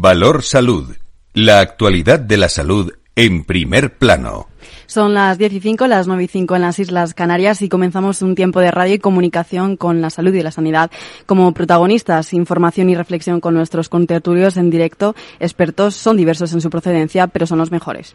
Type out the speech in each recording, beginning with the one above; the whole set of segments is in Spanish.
Valor Salud. La actualidad de la salud en primer plano. Son las 10 y 5, las 9 y 5 en las Islas Canarias y comenzamos un tiempo de radio y comunicación con la salud y la sanidad como protagonistas. Información y reflexión con nuestros contertulios en directo. Expertos son diversos en su procedencia, pero son los mejores.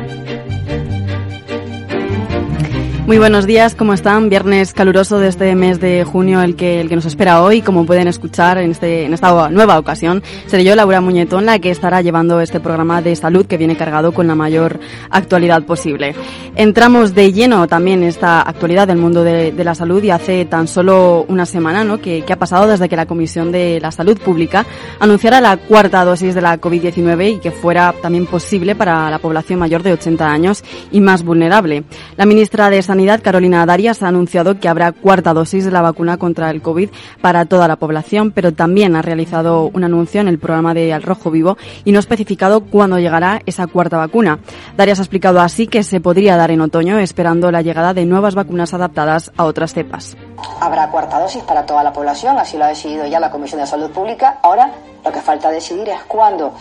Muy buenos días, ¿cómo están? Viernes caluroso de este mes de junio, el que, el que nos espera hoy. Como pueden escuchar en, este, en esta nueva ocasión, seré yo, Laura Muñetón, la que estará llevando este programa de salud que viene cargado con la mayor actualidad posible. Entramos de lleno también esta actualidad del mundo de, la salud y hace tan solo una semana ¿no? que, que ha pasado desde que la Comisión de la Salud Pública anunciara la cuarta dosis de la COVID-19 y que fuera también posible para la población mayor de 80 años y más vulnerable. La ministra de Sanidad Carolina Darias, ha anunciado que habrá cuarta dosis de la vacuna contra el COVID para toda la población, pero también ha realizado un anuncio en el programa de Al Rojo Vivo y no ha especificado cuándo llegará esa cuarta vacuna. Darias ha explicado así que se podría dar en otoño, esperando la llegada de nuevas vacunas adaptadas a otras cepas. Habrá cuarta dosis para toda la población, así lo ha decidido ya la Comisión de Salud Pública. Ahora lo que falta decidir es cuándo.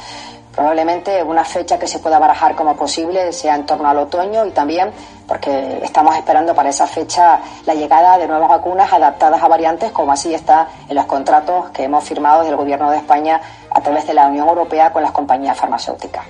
Probablemente una fecha que se pueda barajar como posible sea en torno al otoño y también porque estamos esperando para esa fecha la llegada de nuevas vacunas adaptadas a variantes, como así está en los contratos que hemos firmado del Gobierno de España a través de la Unión Europea con las compañías farmacéuticas.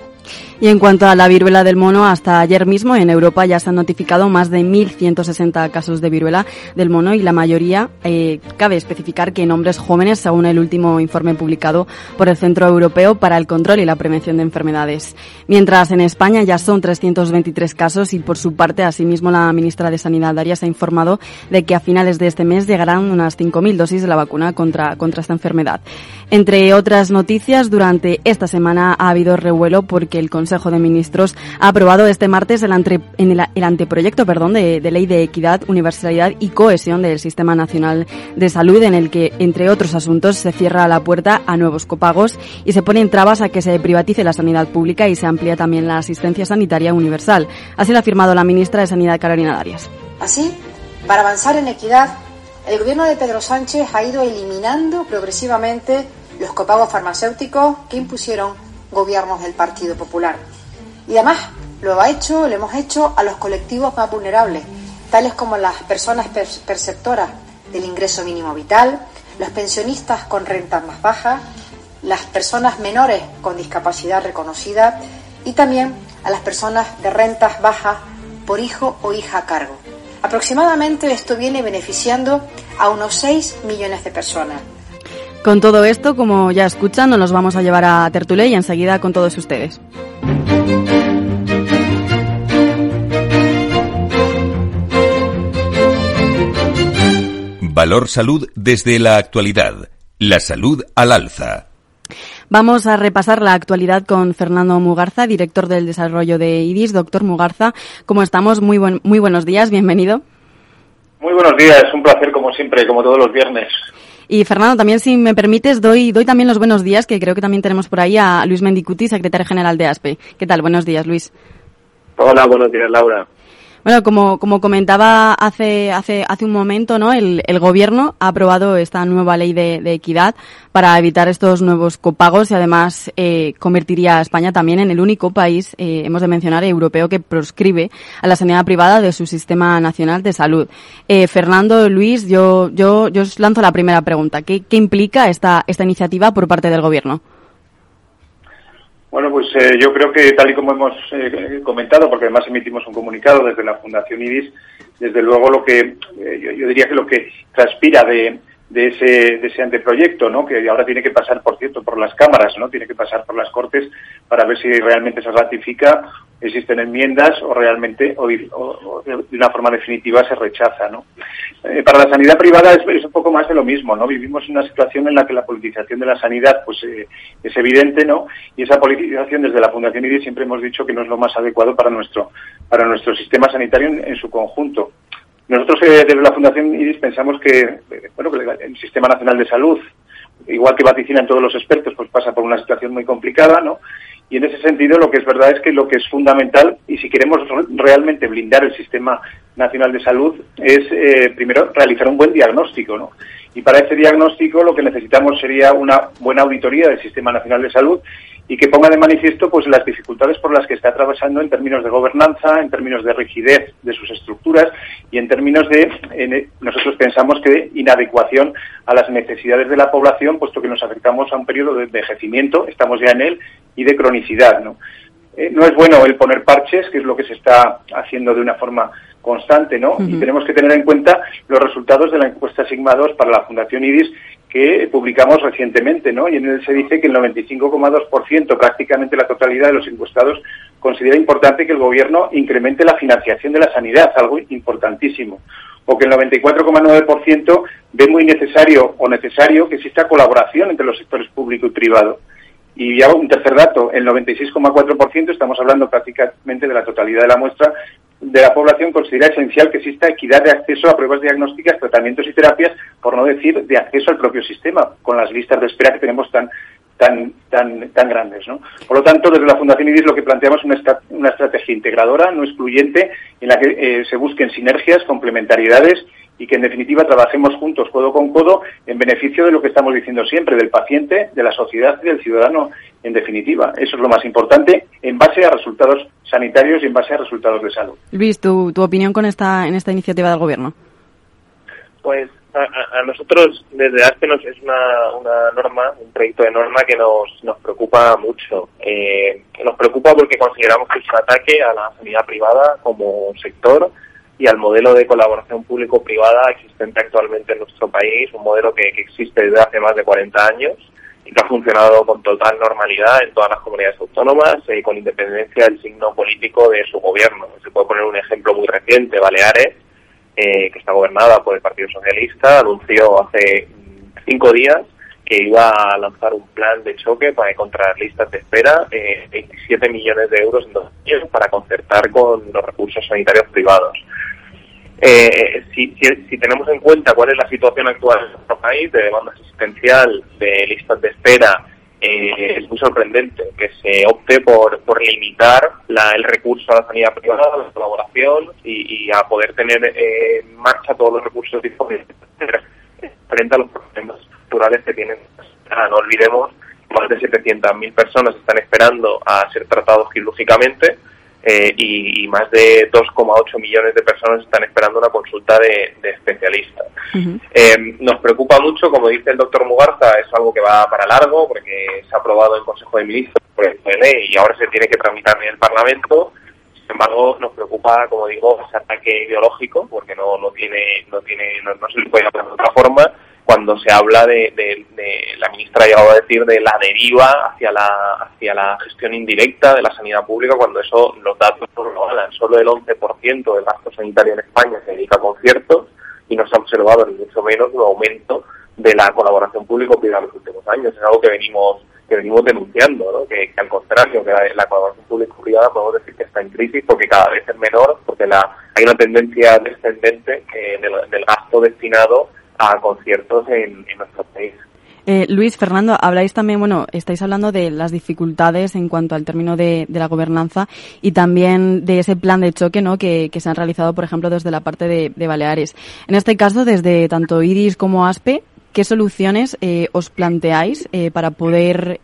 Y en cuanto a la viruela del mono, hasta ayer mismo en Europa ya se han notificado más de 1.160 casos de viruela del mono y la mayoría, eh, cabe especificar que en hombres jóvenes, según el último informe publicado por el Centro Europeo para el Control y la Prevención de Enfermedades. Mientras en España ya son 323 casos y por su parte, asimismo, la ministra de Sanidad, Arias, ha informado de que a finales de este mes llegarán unas 5.000 dosis de la vacuna contra, contra esta enfermedad. Entre otras noticias, durante esta semana ha habido revuelo porque el Consejo de Ministros ha aprobado este martes el, el, anteproyecto perdón, de, ley de equidad, universalidad y cohesión del Sistema Nacional de Salud, en el que, entre otros asuntos, se cierra la puerta a nuevos copagos y se ponen trabas a que se privatice la sanidad pública y se amplía también la asistencia sanitaria universal. Así lo ha afirmado la ministra de Sanidad, Carolina Darias. Así, para avanzar en equidad, el gobierno de Pedro Sánchez ha ido eliminando progresivamente los copagos farmacéuticos que impusieron gobiernos del Partido Popular. Y además lo hemos hecho a los colectivos más vulnerables, tales como las personas perceptoras del ingreso mínimo vital, los pensionistas con rentas más bajas, las personas menores con discapacidad reconocida y también a las personas de rentas bajas por hijo o hija a cargo. Aproximadamente esto viene beneficiando a unos 6 millones de personas. Con todo esto, como ya escuchan, nos los vamos a llevar a Tertulé y enseguida con todos ustedes. Valor Salud desde la actualidad. La salud al alza. Vamos a repasar la actualidad con Fernando Mugarza, director del desarrollo de IDIS. Doctor Mugarza, ¿cómo estamos? Muy, buen, muy buenos días, bienvenido. Muy buenos días, un placer como siempre, como todos los viernes. Y Fernando, también si me permites, doy, doy también los buenos días, que creo que también tenemos por ahí a Luis Mendicuti, secretario general de ASPE. ¿Qué tal? Buenos días, Luis. Hola, buenos días, Laura. Bueno, como, como comentaba hace, hace, hace un momento, ¿no? El, el gobierno ha aprobado esta nueva ley de, de, equidad para evitar estos nuevos copagos y además eh, convertiría a España también en el único país, eh, hemos de mencionar, europeo que proscribe a la sanidad privada de su sistema nacional de salud. Eh, Fernando, Luis, yo, yo, yo os lanzo la primera pregunta. ¿Qué, qué implica esta, esta iniciativa por parte del gobierno? Bueno, pues eh, yo creo que tal y como hemos eh, comentado, porque además emitimos un comunicado desde la Fundación IDIS, desde luego lo que eh, yo, yo, diría que lo que transpira de, de ese, de ese anteproyecto, ¿no? que ahora tiene que pasar, por cierto, por las cámaras, ¿no? tiene que pasar por las Cortes para ver si realmente se ratifica, existen enmiendas o realmente o, de una forma definitiva se rechaza. ¿no? Eh, para la sanidad privada es, un poco más de lo mismo. ¿no? Vivimos una situación en la que la politización de la sanidad pues eh, es evidente ¿no? y esa politización desde la Fundación IDI siempre hemos dicho que no es lo más adecuado para nuestro, para nuestro sistema sanitario en su conjunto Nosotros eh, desde la Fundación IRIS pensamos que, bueno, el Sistema Nacional de Salud, igual que vaticinan todos los expertos, pues pasa por una situación muy complicada, ¿no? Y en ese sentido lo que es verdad es que lo que es fundamental, y si queremos realmente blindar el Sistema Nacional de Salud, es eh, primero realizar un buen diagnóstico, ¿no? Y para ese diagnóstico lo que necesitamos sería una buena auditoría del Sistema Nacional de Salud y que ponga de manifiesto pues las dificultades por las que está atravesando en términos de gobernanza, en términos de rigidez de sus estructuras y en términos de nosotros pensamos que inadecuación a las necesidades de la población, puesto que nos acercamos a un periodo de envejecimiento, estamos ya en él, y de cronicidad, ¿no? Eh, no es bueno el poner parches, que es lo que se está haciendo de una forma constante, ¿no? Y tenemos que tener en cuenta los resultados de la encuesta Sigma 2 para la Fundación IDIS que publicamos recientemente, ¿no? Y en él se dice que el 95,2%, prácticamente la totalidad de los encuestados, considera importante que el gobierno incremente la financiación de la sanidad, algo importantísimo. O que el 94,9% ve muy necesario o necesario que exista colaboración entre los sectores público y privado. Y ya un tercer dato, el 96,4%, estamos hablando prácticamente de la totalidad de la muestra, de la población considera esencial que exista equidad de acceso a pruebas diagnósticas, tratamientos y terapias, por no decir de acceso al propio sistema, con las listas de espera que tenemos tan tan tan tan grandes, ¿no? Por lo tanto, desde la Fundación IDIS lo que planteamos es una, una estrategia integradora, no excluyente, en la que eh, se busquen sinergias, complementariedades y que en definitiva trabajemos juntos, codo con codo, en beneficio de lo que estamos diciendo siempre, del paciente, de la sociedad y del ciudadano, en definitiva. Eso es lo más importante, en base a resultados sanitarios y en base a resultados de salud. Luis, tu, tu opinión con esta, en esta iniciativa del Gobierno. Pues a, nosotros desde ASPE nos es una, una, norma, un proyecto de norma que nos, nos preocupa mucho. Eh, nos preocupa porque consideramos que es un ataque a la sanidad privada como sector y al modelo de colaboración público-privada existente actualmente en nuestro país, un modelo que, existe desde hace más de 40 años y que ha funcionado con total normalidad en todas las comunidades autónomas y con independencia del signo político de su gobierno. Se puede poner un ejemplo muy reciente, Baleares, eh, que está gobernada por el Partido Socialista, anunció hace cinco días que iba a lanzar un plan de choque para encontrar listas de espera, eh, 27 millones de euros en dos años para concertar con los recursos sanitarios privados. Eh, si, si, tenemos en cuenta cuál es la situación actual en nuestro país de demanda asistencial, de listas de espera, eh, es muy sorprendente que se opte por, por limitar la, el recurso a la sanidad privada, a la colaboración y, a poder tener eh, en marcha todos los recursos disponibles frente a los problemas estructurales que tienen. Ah, no olvidemos, más de 700.000 personas están esperando a ser tratados quirúrgicamente eh, y, más de 2,8 millones de personas están esperando una consulta de, especialistas. Eh, nos preocupa mucho, como dice el doctor Mugarza, es algo que va para largo porque se ha aprobado en Consejo de Ministros por el PNE y ahora se tiene que tramitar en el Parlamento. Sin embargo, nos preocupa, como digo, ese ataque ideológico porque no, no tiene, no tiene, no, no se le puede hablar de otra forma cuando se habla de, la ministra ha llegado a decir de la deriva hacia la hacia la gestión indirecta de la sanidad pública cuando eso los datos no lo hablan solo el 11% del gasto sanitario en España se dedica a conciertos y no se ha observado ni mucho menos un aumento de la colaboración público-privada en los últimos años es algo que venimos que venimos denunciando ¿no? que, al contrario que la, colaboración público-privada podemos decir que está en crisis porque cada vez es menor porque la hay una tendencia descendente eh, del gasto destinado a conciertos en, nuestro país. Eh, Luis, Fernando, habláis también, bueno, estáis hablando de las dificultades en cuanto al término de, la gobernanza y también de ese plan de choque ¿no? que, se han realizado, por ejemplo, desde la parte de, Baleares. En este caso, desde tanto IRIS como ASPE, ¿qué soluciones eh, os planteáis eh, para poder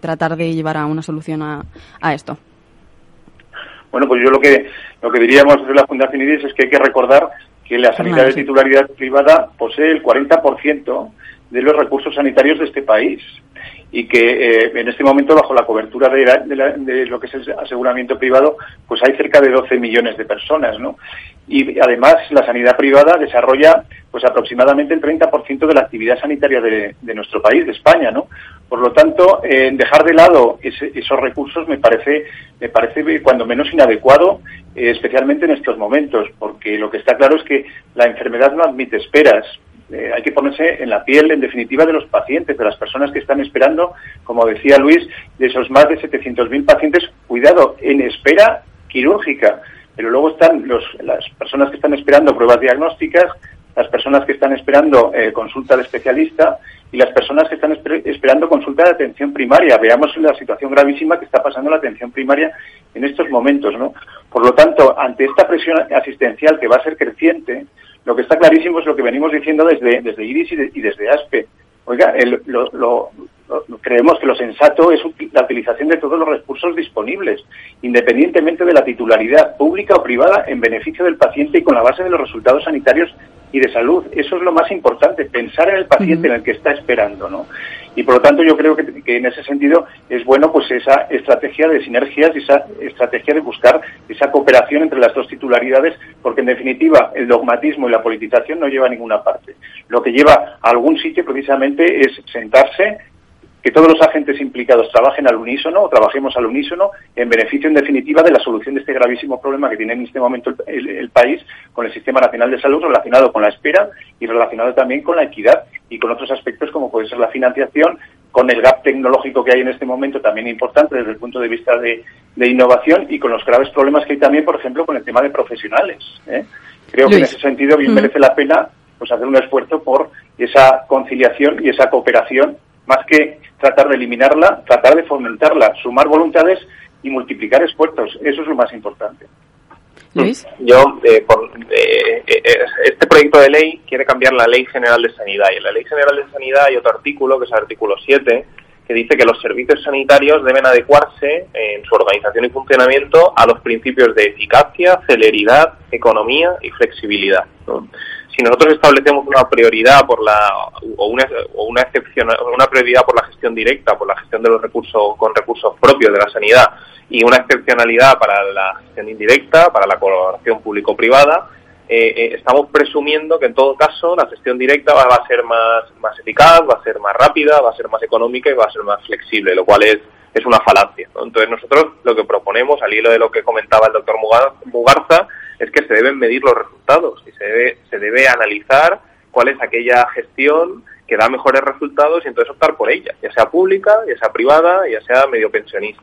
tratar de llevar a una solución a, a, esto? Bueno, pues yo lo que, lo que diríamos desde la Fundación IRIS es que hay que recordar que la sanidad de titularidad privada posee el 40% de los recursos sanitarios de este país y que eh, en este momento bajo la cobertura de, lo que es el aseguramiento privado pues hay cerca de 12 millones de personas no y además la sanidad privada desarrolla pues aproximadamente el 30% de la actividad sanitaria de, nuestro país de España no por lo tanto eh, dejar de lado esos recursos me parece me parece cuando menos inadecuado eh, especialmente en estos momentos, porque lo que está claro es que la enfermedad no admite esperas. Eh, hay que ponerse en la piel, en definitiva, de los pacientes, de las personas que están esperando, como decía Luis, de esos más de 700.000 pacientes, cuidado, en espera quirúrgica. pero luego están las personas que están esperando pruebas diagnósticas, las personas que están esperando eh, consulta de especialista y las personas que están esperando consulta de atención primaria. Veamos la situación gravísima que está pasando la atención primaria en estos momentos, ¿no? Por lo tanto, ante esta presión asistencial que va a ser creciente, lo que está clarísimo es lo que venimos diciendo desde, desde IRIS y, desde ASPE. Oiga, lo, creemos que lo sensato es la utilización de todos los recursos disponibles, independientemente de la titularidad pública o privada, en beneficio del paciente y con la base de los resultados sanitarios y de salud. Eso es lo más importante, pensar en el paciente en el que está esperando, ¿no? Y por lo tanto yo creo que, en ese sentido es bueno pues esa estrategia de sinergias y esa estrategia de buscar esa cooperación entre las dos titularidades, porque en definitiva el dogmatismo y la politización no lleva a ninguna parte. Lo que lleva a algún sitio precisamente es sentarse, que todos los agentes implicados trabajen al unísono o trabajemos al unísono en beneficio, en definitiva, de la solución de este gravísimo problema que tiene en este momento el, país con el Sistema Nacional de Salud relacionado con la espera y relacionado también con la equidad y con otros aspectos como puede ser la financiación, con el gap tecnológico que hay en este momento también importante desde el punto de vista de, innovación y con los graves problemas que hay también, por ejemplo, con el tema de profesionales. ¿eh? Creo que en ese sentido bien merece la pena pues hacer un esfuerzo por esa conciliación y esa cooperación más que tratar de eliminarla, tratar de fomentarla, sumar voluntades y multiplicar esfuerzos. Eso es lo más importante. Luis. Yo, eh, por, eh, eh, este proyecto de ley quiere cambiar la Ley General de Sanidad. Y en la Ley General de Sanidad hay otro artículo, que es el artículo 7, que dice que los servicios sanitarios deben adecuarse en su organización y funcionamiento a los principios de eficacia, celeridad, economía y flexibilidad si nosotros establecemos una prioridad por la o una o una excepción una prioridad por la gestión directa por la gestión de los recursos con recursos propios de la sanidad y una excepcionalidad para la gestión indirecta para la colaboración público privada eh, eh, estamos presumiendo que en todo caso la gestión directa va, a ser más más eficaz va a ser más rápida va a ser más económica y va a ser más flexible lo cual es es una falacia entonces nosotros lo que proponemos al hilo de lo que comentaba el doctor Mugarza es que se deben medir los resultados y se debe, se debe analizar cuál es aquella gestión que da mejores resultados y entonces optar por ella, ya sea pública, ya sea privada, ya sea medio pensionista.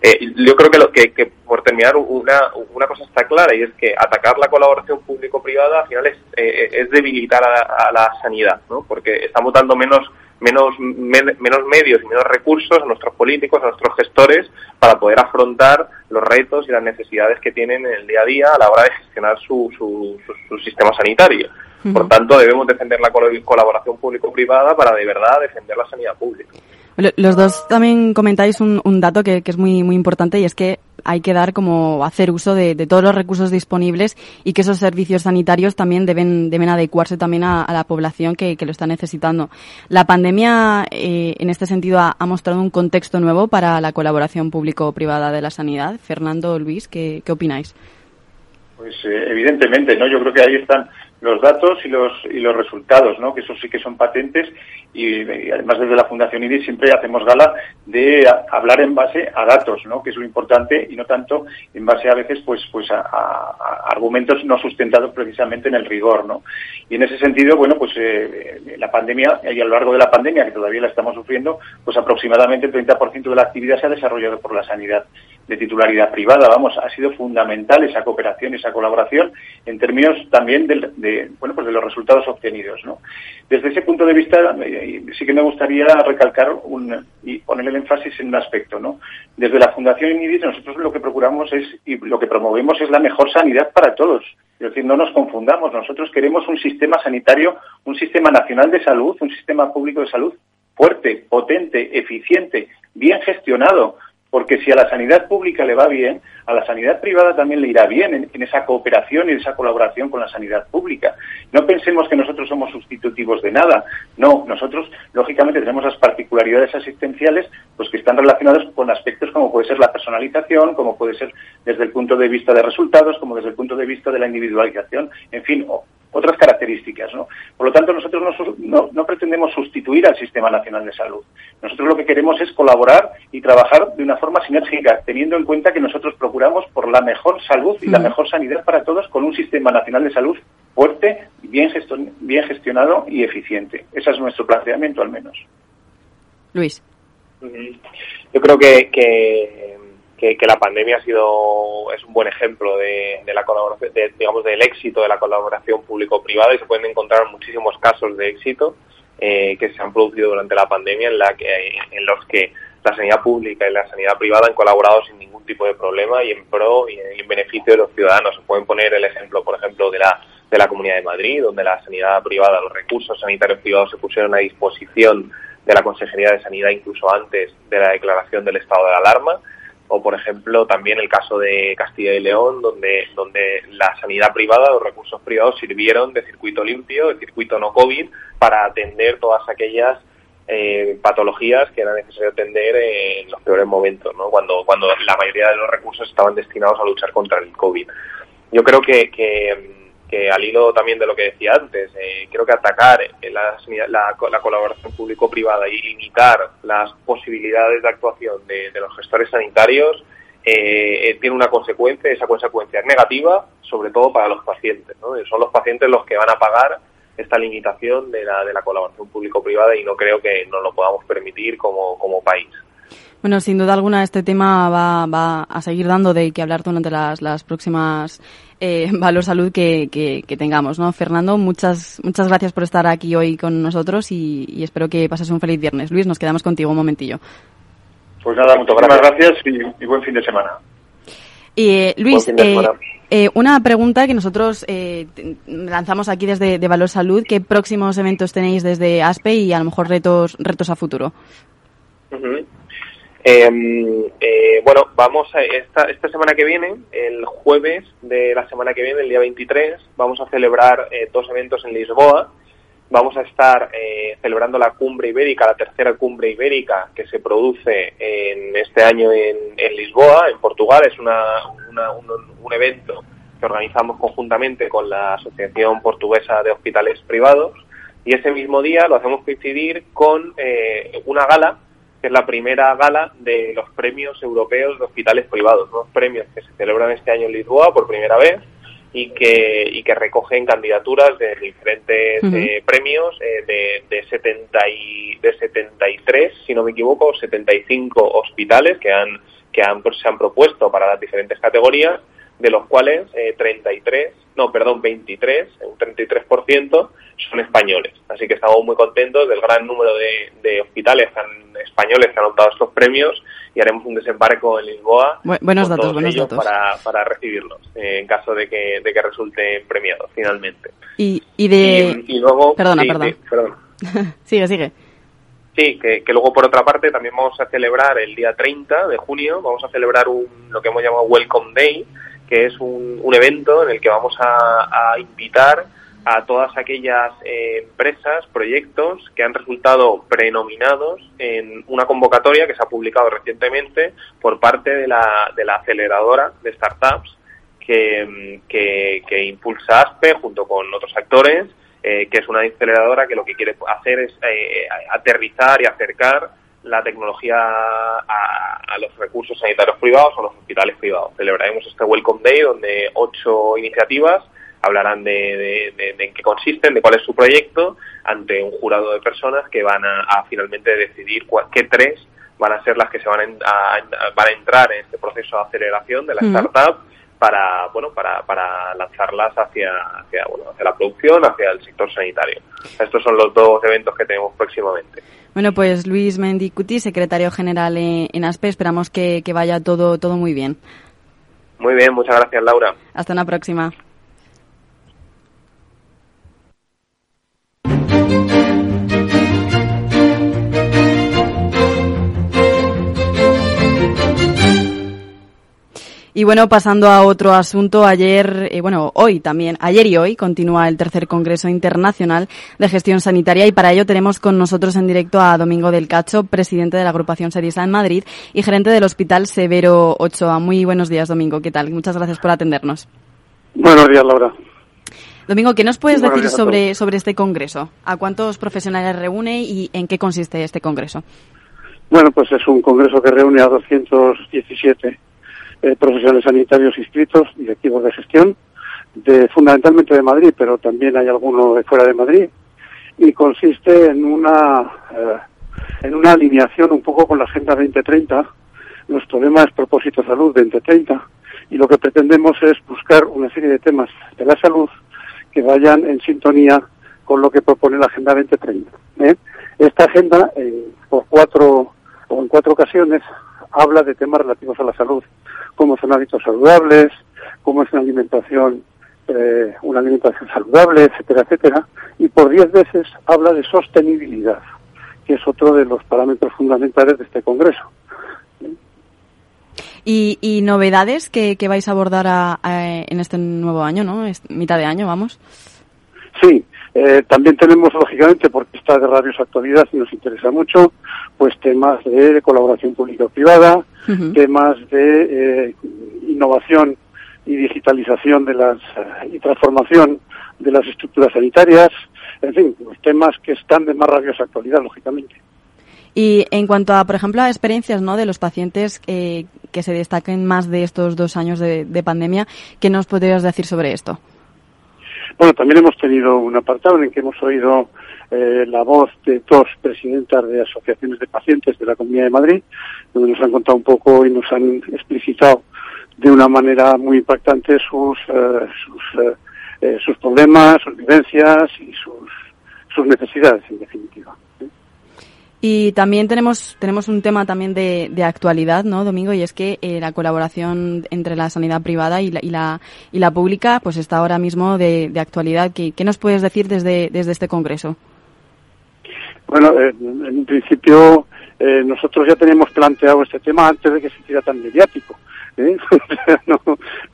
Eh, yo creo que, lo, que, por terminar una, una cosa está clara y es que atacar la colaboración público-privada al final es, eh, es debilitar a, a, la sanidad, ¿no? porque estamos dando menos menos, menos medios y menos recursos a nuestros políticos, a nuestros gestores, para poder afrontar los retos y las necesidades que tienen en el día a día a la hora de gestionar su, su, su, sistema sanitario. Por tanto, debemos defender la colaboración público-privada para de verdad defender la sanidad pública. Los dos también comentáis un, dato que, es muy, muy importante y es que hay que dar como hacer uso de, todos los recursos disponibles y que esos servicios sanitarios también deben, deben adecuarse también a, la población que, lo está necesitando. La pandemia, eh, en este sentido, ha, mostrado un contexto nuevo para la colaboración público-privada de la sanidad. Fernando, Luis, ¿qué, qué opináis? Pues eh, evidentemente, ¿no? Yo creo que ahí están los datos y los y los resultados, ¿no? Que eso sí que son patentes y, además desde la Fundación IDI siempre hacemos gala de hablar en base a datos, ¿no? Que es lo importante y no tanto en base a veces pues pues a, argumentos no sustentados precisamente en el rigor, ¿no? Y en ese sentido, bueno, pues eh, la pandemia y a lo largo de la pandemia que todavía la estamos sufriendo, pues aproximadamente el 30% de la actividad se ha desarrollado por la sanidad de titularidad privada. Vamos, ha sido fundamental esa cooperación, esa colaboración en términos también de, bueno, pues de los resultados obtenidos. Desde ese punto de vista, eh, sí que me gustaría recalcar un, y poner el énfasis en un aspecto. ¿no? Desde la Fundación INIDIS nosotros lo que procuramos es y lo que promovemos es la mejor sanidad para todos. Es decir, no nos confundamos. Nosotros queremos un sistema sanitario, un sistema nacional de salud, un sistema público de salud fuerte, potente, eficiente, bien gestionado, porque si a la sanidad pública le va bien, a la sanidad privada también le irá bien en, esa cooperación y esa colaboración con la sanidad pública. No pensemos que nosotros somos sustitutivos de nada. No, nosotros lógicamente tenemos las particularidades asistenciales pues que están relacionadas con aspectos como puede ser la personalización, como puede ser desde el punto de vista de resultados, como desde el punto de vista de la individualización, en fin, otras características. ¿no? Por lo tanto, nosotros no, no, pretendemos sustituir al Sistema Nacional de Salud. Nosotros lo que queremos es colaborar y trabajar de una forma sinérgica, teniendo en cuenta que nosotros procuramos por la mejor salud y la mejor sanidad para todos con un Sistema Nacional de Salud fuerte, bien, bien gestionado y eficiente. Ese es nuestro planteamiento, al menos. Luis. Yo creo que, que que, la pandemia ha sido es un buen ejemplo de, la colaboración, digamos, del éxito de la colaboración público-privada y se pueden encontrar muchísimos casos de éxito eh, que se han producido durante la pandemia en, la que, en los que la sanidad pública y la sanidad privada han colaborado sin ningún tipo de problema y en pro y en beneficio de los ciudadanos. Se pueden poner el ejemplo, por ejemplo, de la de la Comunidad de Madrid, donde la sanidad privada, los recursos sanitarios privados se pusieron a disposición de la Consejería de Sanidad incluso antes de la declaración del estado de alarma o por ejemplo también el caso de Castilla y León donde donde la sanidad privada los recursos privados sirvieron de circuito limpio de circuito no covid para atender todas aquellas eh, patologías que era necesario atender en los peores momentos ¿no? cuando cuando la mayoría de los recursos estaban destinados a luchar contra el covid yo creo que, que que al hilo también de lo que decía antes, eh, creo que atacar la, la, colaboración público-privada y limitar las posibilidades de actuación de, los gestores sanitarios eh, eh, tiene una consecuencia, esa consecuencia es negativa, sobre todo para los pacientes. ¿no? Son los pacientes los que van a pagar esta limitación de la, de la colaboración público-privada y no creo que nos lo podamos permitir como, como país. Bueno, sin duda alguna este tema va, va a seguir dando de que hablar durante las, las próximas eh, Valor Salud que, que, tengamos, ¿no? Fernando, muchas, muchas gracias por estar aquí hoy con nosotros y, espero que pases un feliz viernes. Luis, nos quedamos contigo un momentillo. Pues nada, muchas gracias y, buen fin de semana. Eh, Luis, eh, eh, una pregunta que nosotros eh, lanzamos aquí desde de Valor Salud. ¿Qué próximos eventos tenéis desde ASPE y a lo mejor retos, retos a futuro? Eh, bueno, vamos a esta, esta semana que viene, el jueves de la semana que viene, el día 23, vamos a celebrar eh, dos eventos en Lisboa. Vamos a estar eh, celebrando la cumbre ibérica, la tercera cumbre ibérica que se produce en este año en, Lisboa, en Portugal. Es una, un, evento que organizamos conjuntamente con la Asociación Portuguesa de Hospitales Privados. Y ese mismo día lo hacemos coincidir con eh, una gala que es la primera gala de los premios europeos de hospitales privados, unos premios que se celebran este año en Lisboa por primera vez y que, y que recogen candidaturas de diferentes eh, premios eh, de, de, 70 y, de 73, si no me equivoco, 75 hospitales que han que han, se han propuesto para las diferentes categorías, de los cuales 33, eh, no, perdón, 23, un 33% son españoles. Así que estamos muy contentos del gran número de, de hospitales españoles que han optado estos premios y haremos un desembarco en Lisboa buenos datos, buenos datos. Para, para recibirlos eh, en caso de que, de que resulten premiados finalmente. Y, y de... Y, luego... Perdona, perdón. sigue, sigue. Sí, que, que, luego por otra parte también vamos a celebrar el día 30 de junio, vamos a celebrar un, lo que hemos llamado Welcome Day, que es un, evento en el que vamos a, a invitar a todas aquellas eh, empresas, proyectos que han resultado prenominados en una convocatoria que se ha publicado recientemente por parte de la, de la aceleradora de startups que, que, impulsa ASPE junto con otros actores, eh, que es una aceleradora que lo que quiere hacer es eh, aterrizar y acercar la tecnología a, a, los recursos sanitarios privados o los hospitales privados. Celebraremos este Welcome Day donde ocho iniciativas hablarán de, en qué consisten, de cuál es su proyecto, ante un jurado de personas que van a, finalmente decidir qué tres van a ser las que se van a, van a entrar en este proceso de aceleración de la startup para bueno para, para lanzarlas hacia hacia, bueno, hacia la producción, hacia el sector sanitario. Estos son los dos eventos que tenemos próximamente. Bueno, pues Luis Mendicuti, secretario general en ASPE, esperamos que, que vaya todo todo muy bien. Muy bien, muchas gracias Laura. Hasta una próxima. Y bueno, pasando a otro asunto, ayer, eh, bueno, hoy también, ayer y hoy continúa el tercer Congreso Internacional de Gestión Sanitaria y para ello tenemos con nosotros en directo a Domingo del Cacho, presidente de la agrupación Serisa en Madrid y gerente del Hospital Severo Ochoa. Muy buenos días, Domingo. ¿Qué tal? Muchas gracias por atendernos. Buenos días, Laura. Domingo, ¿qué nos puedes decir sobre, sobre este congreso? ¿A cuántos profesionales reúne y en qué consiste este congreso? Bueno, pues es un congreso que reúne a 217 eh, profesionales sanitarios inscritos, directivos de gestión, de, fundamentalmente de Madrid, pero también hay alguno de fuera de Madrid, y consiste en una, eh, en una alineación un poco con la Agenda 2030, Nuestro lema es Propósito Salud 2030 y lo que pretendemos es buscar una serie de temas de la salud que vayan en sintonía con lo que propone la Agenda 2030. ¿eh? Esta agenda, por cuatro o en cuatro ocasiones, habla de temas relativos a la salud, como son hábitos saludables, cómo es una alimentación, eh, una alimentación saludable, etcétera, etcétera, y por diez veces habla de sostenibilidad, que es otro de los parámetros fundamentales de este Congreso. Y, novedades que, vais a abordar en este nuevo año, ¿no? Es mitad de año, vamos. Sí, eh, también tenemos, lógicamente, porque está de radios actualidad y nos interesa mucho, pues temas de colaboración público-privada, temas de eh, innovación y digitalización de las eh, y transformación de las estructuras sanitarias, en fin, pues temas que están de más rabiosa actualidad, lógicamente. Y en cuanto a, por ejemplo, a experiencias ¿no? de los pacientes que se destaquen más de estos dos años de, de pandemia, ¿qué nos podrías decir sobre esto? Bueno, también hemos tenido un apartado en el que hemos oído eh, la voz de dos presidentas de asociaciones de pacientes de la Comunidad de Madrid, donde nos han contado un poco y nos han explicitado de una manera muy impactante sus, eh, eh, sus problemas, sus vivencias y sus, sus necesidades, en definitiva. Y también tenemos, tenemos un tema también de, de actualidad, ¿no, Domingo? Y es que eh, la colaboración entre la sanidad privada y la, y la, y la pública pues está ahora mismo de, de actualidad. ¿Qué, ¿Qué, nos puedes decir desde, desde este Congreso? Bueno, eh, en principio eh, nosotros ya teníamos planteado este tema antes de que se hiciera tan mediático. ¿Eh? no,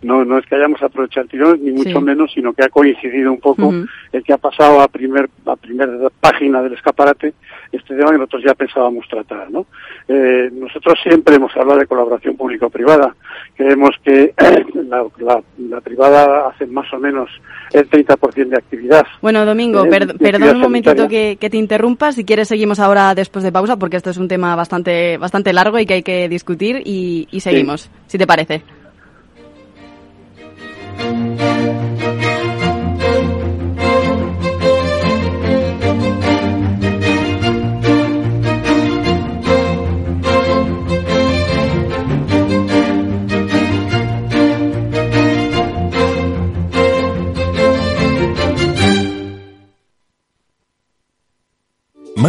no, no es que hayamos aprovechado el tirón, ni mucho menos, sino que ha coincidido un poco el que ha pasado a primer a primera página del escaparate este tema que nosotros ya pensábamos tratar. ¿no? Eh, nosotros siempre hemos hablado de colaboración público-privada. Creemos que la, la, privada hace más o menos el 30% de actividad. Bueno, Domingo, perdón un momentito que, que, te interrumpa. Si quieres, seguimos ahora después de pausa, porque esto es un tema bastante, bastante largo y que hay que discutir y, y seguimos, si te parece.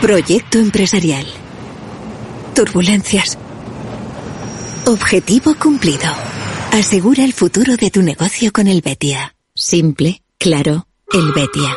Proyecto empresarial. Turbulencias. Objetivo cumplido. Asegura el futuro de tu negocio con el Betia. Simple, claro, el Betia.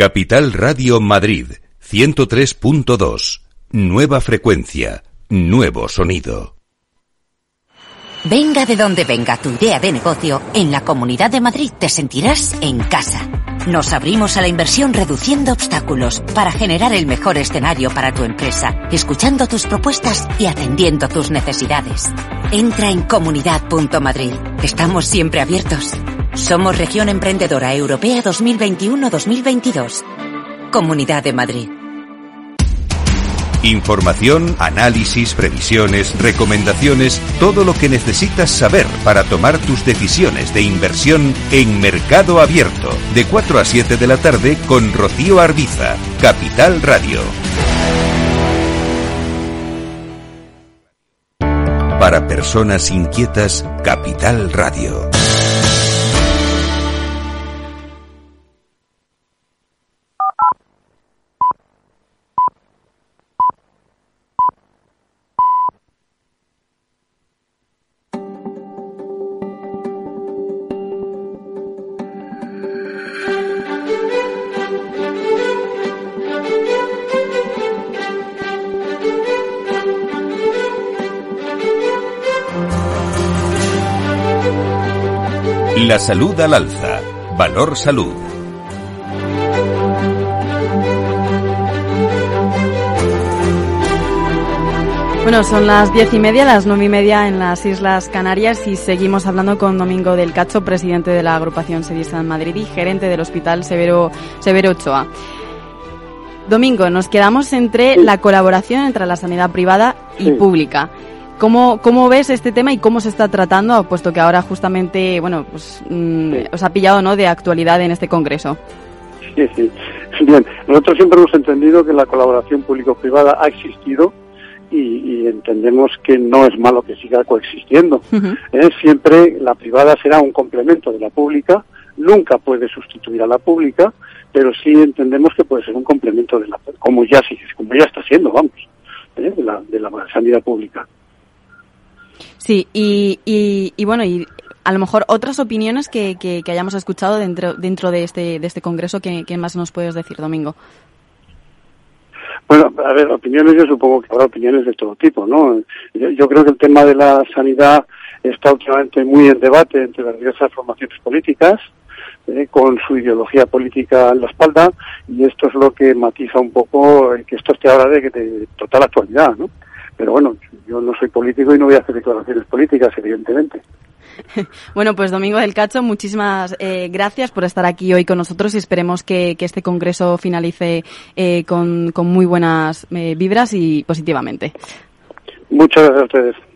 Capital Radio Madrid, 103.2. Nueva frecuencia, nuevo sonido. Venga de donde venga tu idea de negocio, en la Comunidad de Madrid te sentirás en casa. Nos abrimos a la inversión reduciendo obstáculos para generar el mejor escenario para tu empresa, escuchando tus propuestas y atendiendo tus necesidades. Entra en comunidad.madrid. Estamos siempre abiertos. Somos Región Emprendedora Europea 2021-2022. Comunidad de Madrid. Información, análisis, previsiones, recomendaciones, todo lo que necesitas saber para tomar tus decisiones de inversión en Mercado Abierto, de 4 a 7 de la tarde con Rocío Arbiza, Capital Radio. Para personas inquietas, Capital Radio. La salud al alza. Valor salud. Bueno, son las diez y media, las nueve y media en las Islas Canarias y seguimos hablando con Domingo del Cacho, presidente de la agrupación Sevista en Madrid y gerente del Hospital Severo, Severo Ochoa. Domingo, nos quedamos entre la colaboración entre la sanidad privada y pública. ¿Cómo, ¿Cómo ves este tema y cómo se está tratando, puesto que ahora justamente, bueno, pues mm, os ha pillado, ¿no?, de actualidad en este congreso. Sí, sí. Bien, nosotros siempre hemos entendido que la colaboración público-privada ha existido y, entendemos que no es malo que siga coexistiendo. ¿Eh? Siempre la privada será un complemento de la pública, nunca puede sustituir a la pública, pero sí entendemos que puede ser un complemento de la, como ya como ya está siendo, vamos, ¿eh? de, la, de la sanidad pública. Sí, y, y, bueno, y a lo mejor otras opiniones que, que, hayamos escuchado dentro, dentro de, este, de este congreso, ¿qué, ¿qué más nos puedes decir, Domingo? Bueno, a ver, opiniones, yo supongo que habrá opiniones de todo tipo, ¿no? Yo, creo que el tema de la sanidad está últimamente muy en debate entre las diversas formaciones políticas, eh, con su ideología política en la espalda, y esto es lo que matiza un poco que esto esté ahora de, de total actualidad, ¿no? Pero bueno, yo no soy político y no voy a hacer declaraciones políticas, evidentemente. Bueno, pues Domingo del Cacho, muchísimas eh, gracias por estar aquí hoy con nosotros y esperemos que, este congreso finalice eh, con, muy buenas eh, vibras y positivamente. Muchas gracias a ustedes.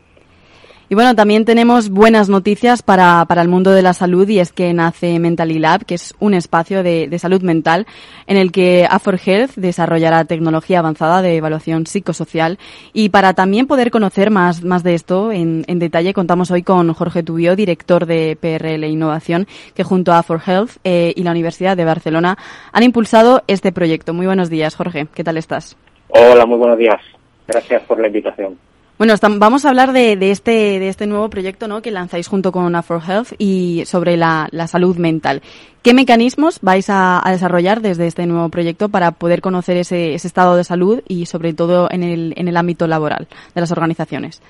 Y bueno, también tenemos buenas noticias para, para el mundo de la salud y es que nace Mentally Lab, que es un espacio de, de salud mental en el que Afor Health desarrollará tecnología avanzada de evaluación psicosocial. Y para también poder conocer más, más de esto en, en detalle, contamos hoy con Jorge Tubio, director de PRL Innovación, que junto a Afor Health eh, y la Universidad de Barcelona han impulsado este proyecto. Muy buenos días, Jorge. ¿Qué tal estás? Hola, muy buenos días. Gracias por la invitación. Bueno, vamos a hablar de, de, este, de este nuevo proyecto ¿no? que lanzáis junto con Afro Health y sobre la, la salud mental. ¿Qué mecanismos vais a, desarrollar desde este nuevo proyecto para poder conocer ese, ese estado de salud y sobre todo en el, en el ámbito laboral de las organizaciones?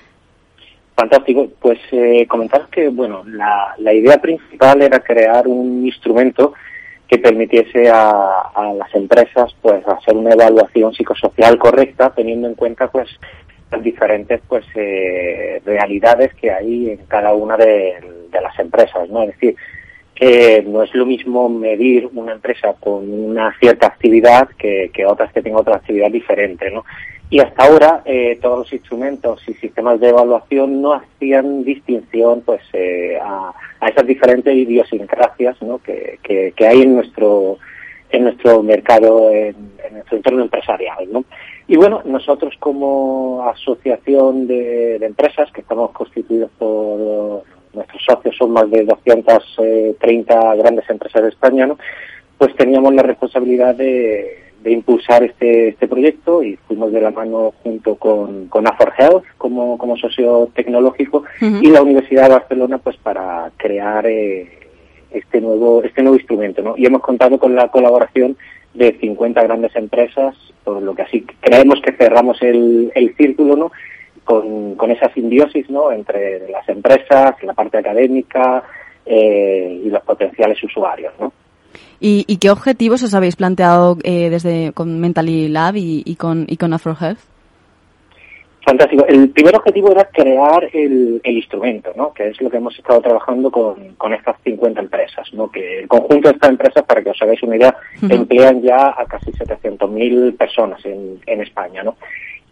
Fantástico. Pues eh, comentar que bueno, la, la idea principal era crear un instrumento que permitiese a, a, las empresas pues hacer una evaluación psicosocial correcta teniendo en cuenta pues diferentes pues eh, realidades que hay en cada una de, las empresas, ¿no? Es decir, que no es lo mismo medir una empresa con una cierta actividad que, otras que tengan otra actividad diferente, ¿no? Y hasta ahora eh, todos los instrumentos y sistemas de evaluación no hacían distinción pues eh, a, esas diferentes idiosincrasias ¿no? que, que, hay en nuestro en nuestro mercado, en, en nuestro entorno empresarial, ¿no? Y bueno, nosotros como asociación de, empresas, que estamos constituidos por nuestros socios, son más de 230 grandes empresas de España, ¿no? pues teníamos la responsabilidad de, impulsar este, este proyecto y fuimos de la mano junto con, con Afor Health como, como socio tecnológico y la Universidad de Barcelona pues para crear eh, este nuevo este nuevo instrumento ¿no? y hemos contado con la colaboración de 50 grandes empresas, por lo que así creemos que cerramos el, el círculo, ¿no? Con, con esa simbiosis, ¿no? Entre las empresas, la parte académica eh, y los potenciales usuarios, ¿no? ¿Y, qué objetivos os habéis planteado eh, desde con Mentally Lab y, y con y con Afro Health? Fantástico. El primer objetivo era crear el, instrumento, ¿no? Que es lo que hemos estado trabajando con, con estas 50 empresas, ¿no? Que el conjunto de estas empresas, para que os hagáis una idea, emplean ya a casi 700.000 personas en, en España, ¿no?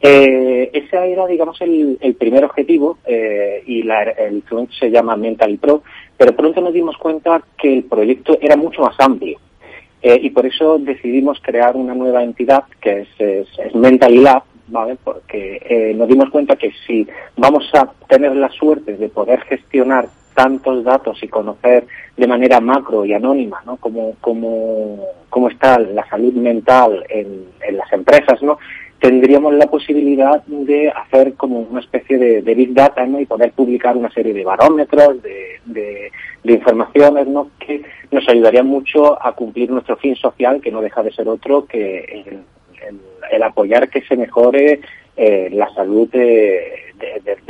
Eh, ese era, digamos, el, el primer objetivo eh, y la, el instrumento se llama Mental Pro, pero pronto nos dimos cuenta que el proyecto era mucho más amplio. Eh, y por eso decidimos crear una nueva entidad que es, es, es Mental Lab, ¿vale? Porque eh, nos dimos cuenta que si vamos a tener la suerte de poder gestionar tantos datos y conocer de manera macro y anónima, ¿no? Cómo, cómo, está la salud mental en, las empresas, ¿no? Tendríamos la posibilidad de hacer como una especie de, Big Data, ¿no? Y poder publicar una serie de barómetros, de, de, informaciones, ¿no? Que nos ayudarían mucho a cumplir nuestro fin social, que no deja de ser otro que el apoyar que se mejore eh, la salud de,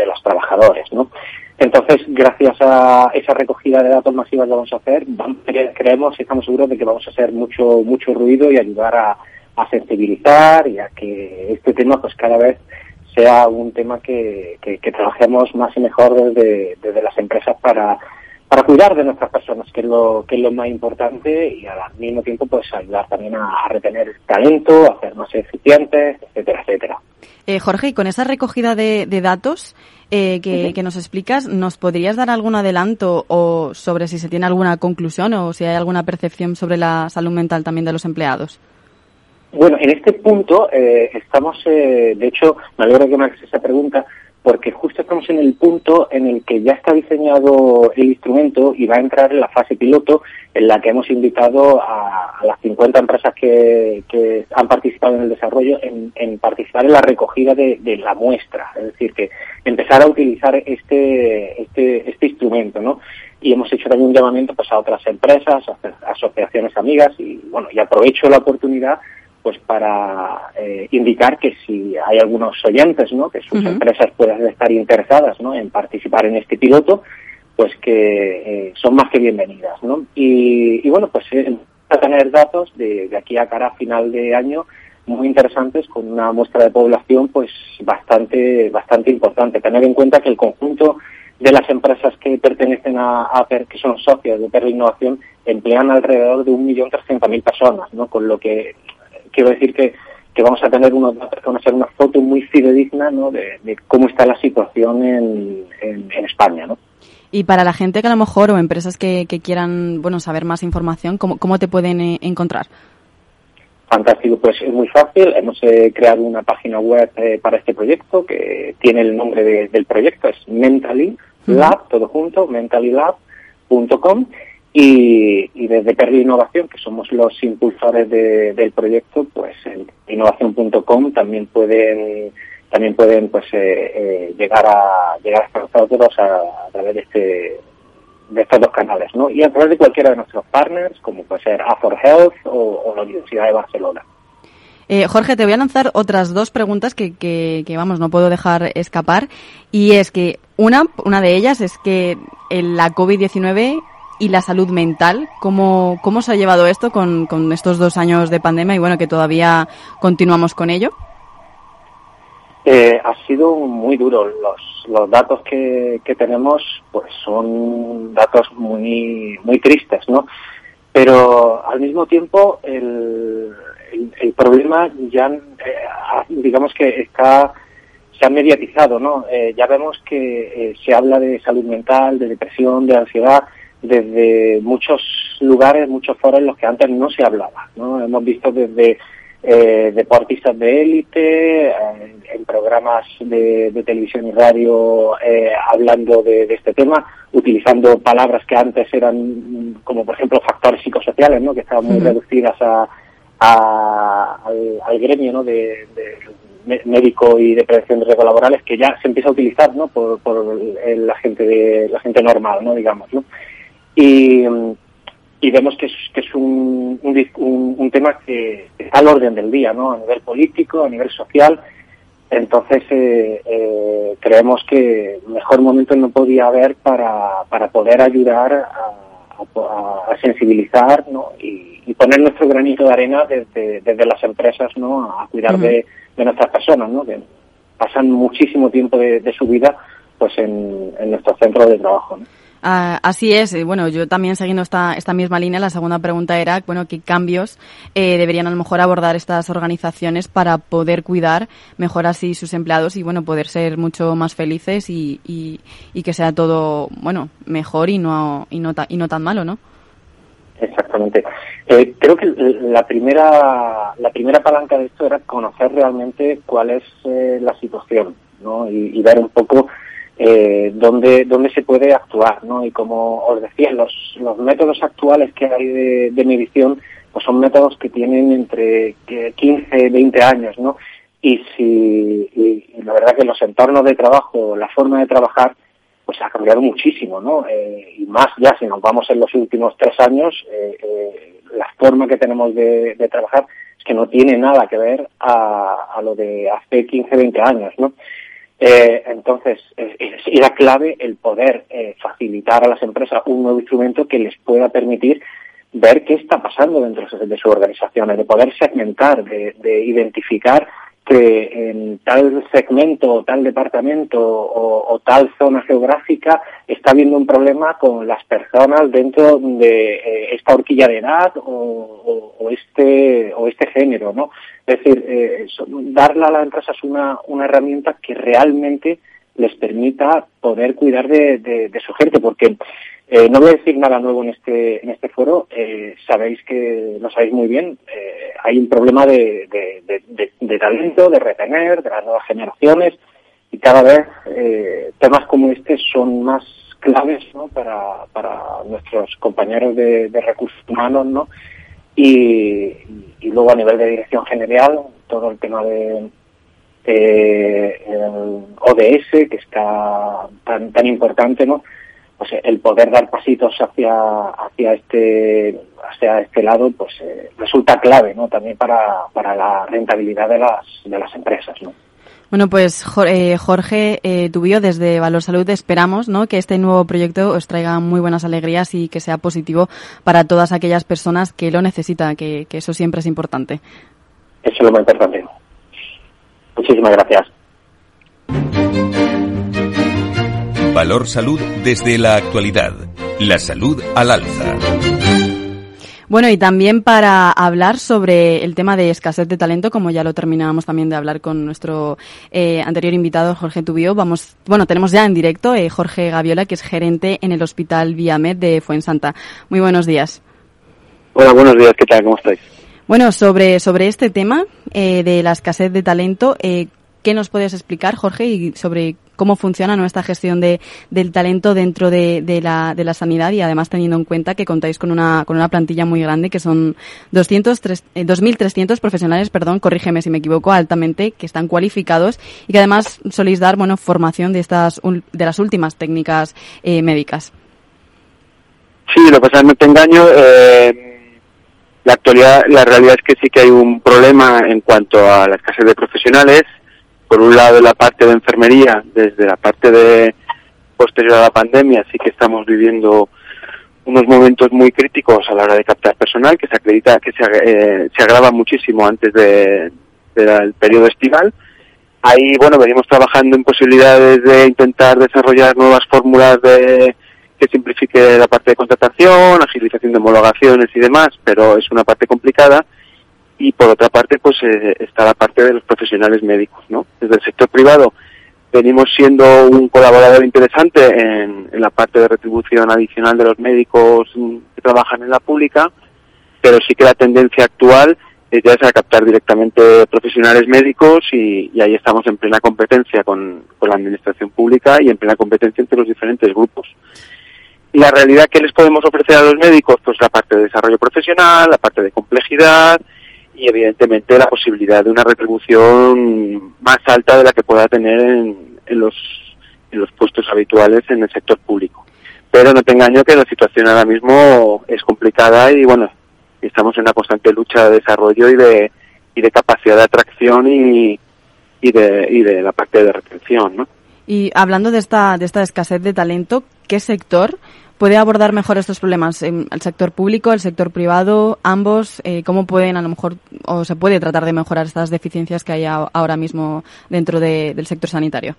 los trabajadores, ¿no? Entonces, gracias a esa recogida de datos masivas lo vamos a hacer, creemos y estamos seguros de que vamos a hacer mucho mucho ruido y ayudar a, sensibilizar y a que este tema pues cada vez sea un tema que, que, trabajemos más y mejor desde las empresas para, para cuidar de nuestras personas, que es lo que es lo más importante y al mismo tiempo pues ayudar también a, retener talento, a ser más eficientes, etcétera, etcétera. Eh, Jorge, y con esa recogida de, de datos eh, que, que, nos explicas, ¿nos podrías dar algún adelanto o sobre si se tiene alguna conclusión o si hay alguna percepción sobre la salud mental también de los empleados? Bueno, en este punto eh, estamos, eh, de hecho, me alegro que me hagas esa pregunta, porque justo estamos en el punto en el que ya está diseñado el instrumento y va a entrar en la fase piloto en la que hemos invitado a, las 50 empresas que, han participado en el desarrollo en, en participar en la recogida de, de, la muestra, es decir, que empezar a utilizar este, este, este instrumento, ¿no? Y hemos hecho también un llamamiento pues, a otras empresas, a asociaciones amigas y, bueno, y aprovecho la oportunidad pues para eh, indicar que si hay algunos oyentes, ¿no? Que sus empresas puedan estar interesadas, ¿no? En participar en este piloto, pues que eh, son más que bienvenidas, ¿no? Y, bueno, pues eh, a tener datos de, de, aquí a cara a final de año muy interesantes con una muestra de población pues bastante bastante importante. Tener en cuenta que el conjunto de las empresas que pertenecen a, a que son socios de Per Innovación emplean alrededor de 1.300.000 personas, ¿no? Con lo que quiero decir que, que vamos a tener unos vamos a hacer una foto muy fidedigna ¿no? de, cómo está la situación en, en, España. ¿no? Y para la gente que a lo mejor o empresas que, que quieran bueno saber más información, ¿cómo, cómo te pueden eh, encontrar? Fantástico, pues es muy fácil. Hemos eh, creado una página web eh, para este proyecto que tiene el nombre del proyecto, es Mentally Lab, todo junto, mentallylab.com y, desde Perry Innovación, que somos los impulsores del proyecto, pues en innovación.com también pueden también pueden pues eh, eh, llegar a llegar hasta nosotros a, través de este de estos dos canales, ¿no? Y a través de cualquiera de nuestros partners, como puede ser A4 Health o, la Universidad de Barcelona. Eh, Jorge, te voy a lanzar otras dos preguntas que, que, que, vamos, no puedo dejar escapar. Y es que una, una de ellas es que la COVID-19 y la salud mental. ¿Cómo, cómo se ha llevado esto con, con estos dos años de pandemia y bueno, que todavía continuamos con ello? Eh, ha sido muy duro. Los, los datos que, que tenemos pues son datos muy, muy tristes, ¿no? Pero al mismo tiempo el, el, problema ya, eh, digamos que está se ha mediatizado, ¿no? Eh, ya vemos que se habla de salud mental, de depresión, de ansiedad, desde muchos lugares, muchos foros en los que antes no se hablaba. ¿no? Hemos visto desde eh, deportistas de élite, eh, en programas de, televisión y radio eh, hablando de, este tema, utilizando palabras que antes eran como por ejemplo factores psicosociales, ¿no? que estaban muy reducidas a, al, gremio ¿no? de, médico y de prevención de riesgos laborales que ya se empieza a utilizar ¿no? por, por la gente de la gente normal, ¿no? digamos. ¿no? Y, y vemos que es, que es un, un, un, tema que está al orden del día, ¿no? A nivel político, a nivel social. Entonces, eh, eh, creemos que mejor momento no podía haber para, para poder ayudar a, a, sensibilizar ¿no? y, y, poner nuestro granito de arena desde, desde las empresas ¿no? a cuidar de, de, nuestras personas, ¿no? que pasan muchísimo tiempo de, de su vida pues en, en nuestro centro de trabajo. ¿no? Ah, así es. Bueno, yo también siguiendo esta, esta misma línea, la segunda pregunta era, bueno, ¿qué cambios eh, deberían a lo mejor abordar estas organizaciones para poder cuidar mejor así sus empleados y, bueno, poder ser mucho más felices y, y, que sea todo, bueno, mejor y no, y no, y no tan malo, ¿no? Exactamente. Eh, creo que la primera, la primera palanca de esto era conocer realmente cuál es eh, la situación, ¿no? Y, y ver un poco eh, donde, donde se puede actuar, ¿no? Y como os decía, los, los métodos actuales que hay de, de medición, pues son métodos que tienen entre 15, 20 años, ¿no? Y si, y, la verdad que los entornos de trabajo, la forma de trabajar, pues ha cambiado muchísimo, ¿no? Eh, y más ya si nos vamos en los últimos tres años, eh, eh, la forma que tenemos de, de, trabajar es que no tiene nada que ver a, a lo de hace 15, 20 años, ¿no? Eh, entonces, era clave el poder eh, facilitar a las empresas un nuevo instrumento que les pueda permitir ver qué está pasando dentro de sus organizaciones, de poder segmentar, de identificar que en tal segmento o tal departamento o, tal zona geográfica está habiendo un problema con las personas dentro de eh, esta horquilla de edad o, este o este género, ¿no? Es decir, eh, darle a las empresas una, una herramienta que realmente les permita poder cuidar de, de su gente, porque eh, no voy a decir nada nuevo en este, en este foro. Eh, sabéis que, lo sabéis muy bien, eh, hay un problema de, de, talento, de retener, de las nuevas generaciones, y cada vez temas como este son más claves ¿no? para, para nuestros compañeros de, recursos humanos, ¿no? Y, luego a nivel de dirección general, todo el tema de, ODS, que está tan, tan importante, ¿no? Pues, el poder dar pasitos hacia hacia este hacia este lado pues eh, resulta clave no también para, para la rentabilidad de las de las empresas no bueno, pues eh, Jorge eh, Tubio, desde Valor Salud esperamos ¿no? que este nuevo proyecto os traiga muy buenas alegrías y que sea positivo para todas aquellas personas que lo necesitan, que, que eso siempre es importante. Eso es lo más importante. Muchísimas gracias. Valor Salud desde la actualidad. La salud al alza. Bueno, y también para hablar sobre el tema de escasez de talento, como ya lo terminábamos también de hablar con nuestro eh, anterior invitado, Jorge Tubio, vamos, bueno, tenemos ya en directo eh, Jorge Gaviola, que es gerente en el Hospital Viamed de Fuensanta. Muy buenos días. Hola, buenos días, ¿qué tal? ¿Cómo estáis? Bueno, sobre, sobre este tema eh, de la escasez de talento, ¿qué nos puedes explicar, Jorge, y sobre cómo funciona nuestra gestión de, del talento dentro de, de, la, de la sanidad y además teniendo en cuenta que contáis con una, con una plantilla muy grande que son 200, 2.300 eh, profesionales, perdón, corrígeme si me equivoco, altamente, que están cualificados y que además soléis dar, bueno, formación de estas, de las últimas técnicas eh, médicas. Sí, lo que pasa es no te engaño. Eh, la actualidad, la realidad es que sí que hay un problema en cuanto a la escasez de profesionales por un lado la parte de enfermería, desde la parte de posterior a la pandemia, sí que estamos viviendo unos momentos muy críticos a la hora de captar personal, que se acredita que se, eh, se agrava muchísimo antes de, del periodo estival. Ahí, bueno, venimos trabajando en posibilidades de intentar desarrollar nuevas fórmulas de que simplifique la parte de contratación, agilización de homologaciones y demás, pero es una parte complicada y por otra parte pues eh, está la parte de los profesionales médicos, ¿no? Desde el sector privado venimos siendo un colaborador interesante en, la parte de retribución adicional de los médicos que trabajan en la pública, pero sí que la tendencia actual es ya es a captar directamente profesionales médicos y, ahí estamos en plena competencia con, la administración pública y en plena competencia entre los diferentes grupos. La realidad que les podemos ofrecer a los médicos, pues la parte de desarrollo profesional, la parte de complejidad, y evidentemente la posibilidad de una retribución más alta de la que pueda tener en, los, en los puestos habituales en el sector público. Pero no te engaño que la situación ahora mismo es complicada y bueno, estamos en una constante lucha de desarrollo y de, y de capacidad de atracción y, y, de, y de la parte de retención, ¿no? Y hablando de esta, de esta escasez de talento, ¿qué sector puede abordar mejor estos problemas? ¿El sector público, el sector privado, ambos? Eh, ¿Cómo pueden, a lo mejor, o se puede tratar de mejorar estas deficiencias que hay ahora mismo dentro del sector sanitario?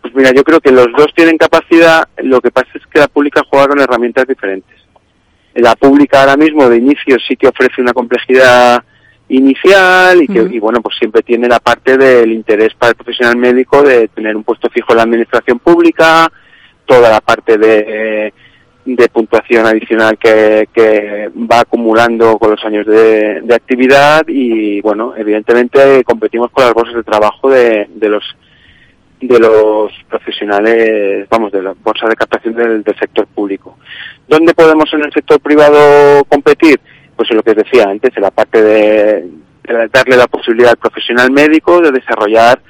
Pues mira, yo creo que los dos tienen capacidad, lo que pasa es que la pública juega con herramientas diferentes. La pública ahora mismo de inicio sí que ofrece una complejidad inicial y que y bueno pues siempre tiene la parte del interés para el profesional médico de tener un puesto fijo en la administración pública toda la parte de, de puntuación adicional que, que, va acumulando con los años de, de, actividad y bueno evidentemente competimos con las bolsas de trabajo de, de los de los profesionales vamos de la bolsa de captación del, sector público. Dónde podemos en el sector privado competir pues en lo que decía antes en la parte de, de darle la posibilidad al profesional médico de desarrollar